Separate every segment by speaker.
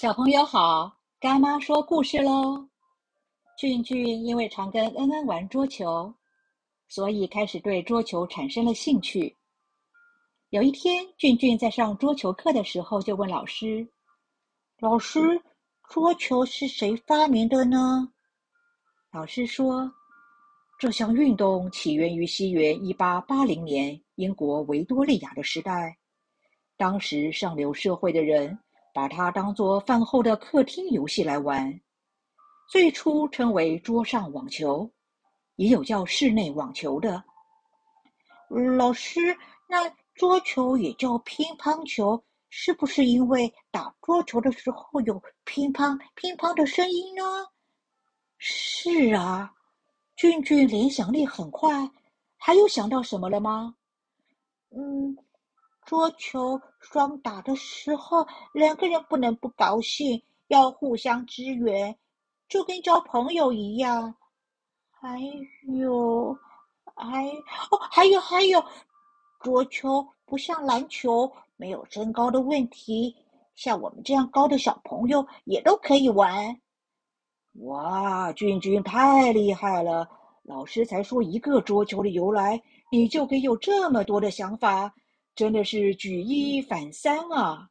Speaker 1: 小朋友好，干妈说故事喽。俊俊因为常跟恩恩玩桌球，所以开始对桌球产生了兴趣。有一天，俊俊在上桌球课的时候，就问老师：“
Speaker 2: 老师，桌球是谁发明的呢？”
Speaker 1: 老师说：“这项运动起源于西元一八八零年英国维多利亚的时代，当时上流社会的人。”把它当作饭后的客厅游戏来玩，最初称为桌上网球，也有叫室内网球的。
Speaker 2: 老师，那桌球也叫乒乓球，是不是因为打桌球的时候有乒乓乒乓的声音呢？
Speaker 1: 是啊，俊俊联想力很快，还有想到什么了吗？
Speaker 2: 嗯。桌球双打的时候，两个人不能不高兴，要互相支援，就跟交朋友一样。还有，还哦，还有还有，桌球不像篮球，没有身高的问题，像我们这样高的小朋友也都可以玩。
Speaker 1: 哇，俊俊太厉害了！老师才说一个桌球的由来，你就可以有这么多的想法。真的是举一反三啊！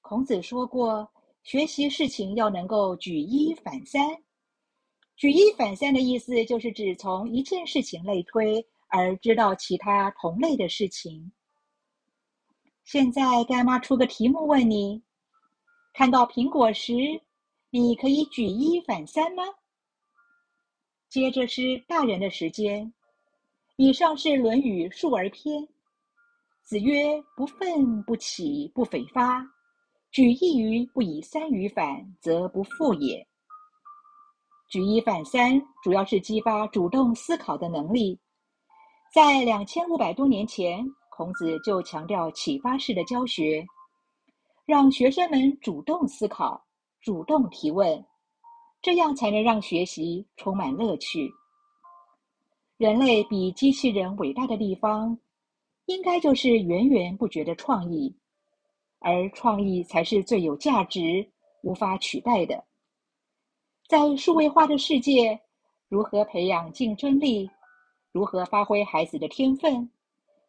Speaker 1: 孔子说过，学习事情要能够举一反三。举一反三的意思就是指从一件事情类推，而知道其他同类的事情。现在干妈出个题目问你：看到苹果时，你可以举一反三吗？接着是大人的时间。以上是《论语·述而篇》。子曰：“不愤不启不悱发，举一隅不以三隅反，则不复也。”举一反三，主要是激发主动思考的能力。在两千五百多年前，孔子就强调启发式的教学，让学生们主动思考、主动提问，这样才能让学习充满乐趣。人类比机器人伟大的地方。应该就是源源不绝的创意，而创意才是最有价值、无法取代的。在数位化的世界，如何培养竞争力？如何发挥孩子的天分？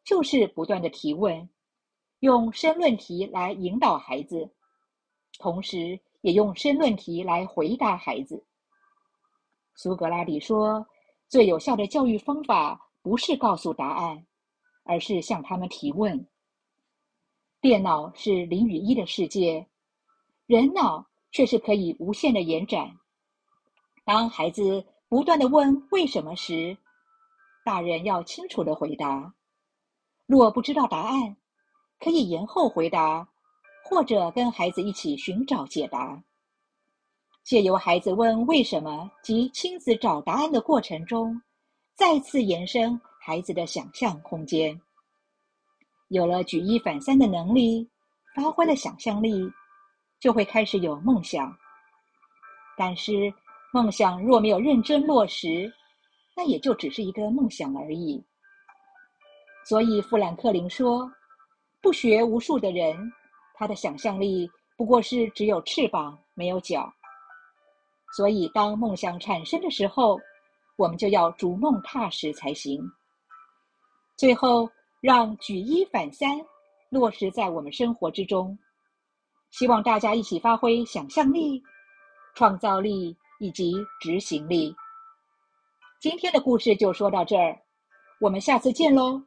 Speaker 1: 就是不断的提问，用申论题来引导孩子，同时也用申论题来回答孩子。苏格拉底说：“最有效的教育方法不是告诉答案。”而是向他们提问。电脑是零与一的世界，人脑却是可以无限的延展。当孩子不断的问为什么时，大人要清楚的回答。若不知道答案，可以延后回答，或者跟孩子一起寻找解答。借由孩子问为什么及亲自找答案的过程中，再次延伸。孩子的想象空间有了举一反三的能力，发挥了想象力，就会开始有梦想。但是，梦想若没有认真落实，那也就只是一个梦想而已。所以，富兰克林说：“不学无术的人，他的想象力不过是只有翅膀没有脚。”所以，当梦想产生的时候，我们就要逐梦踏实才行。最后，让举一反三落实在我们生活之中。希望大家一起发挥想象力、创造力以及执行力。今天的故事就说到这儿，我们下次见喽。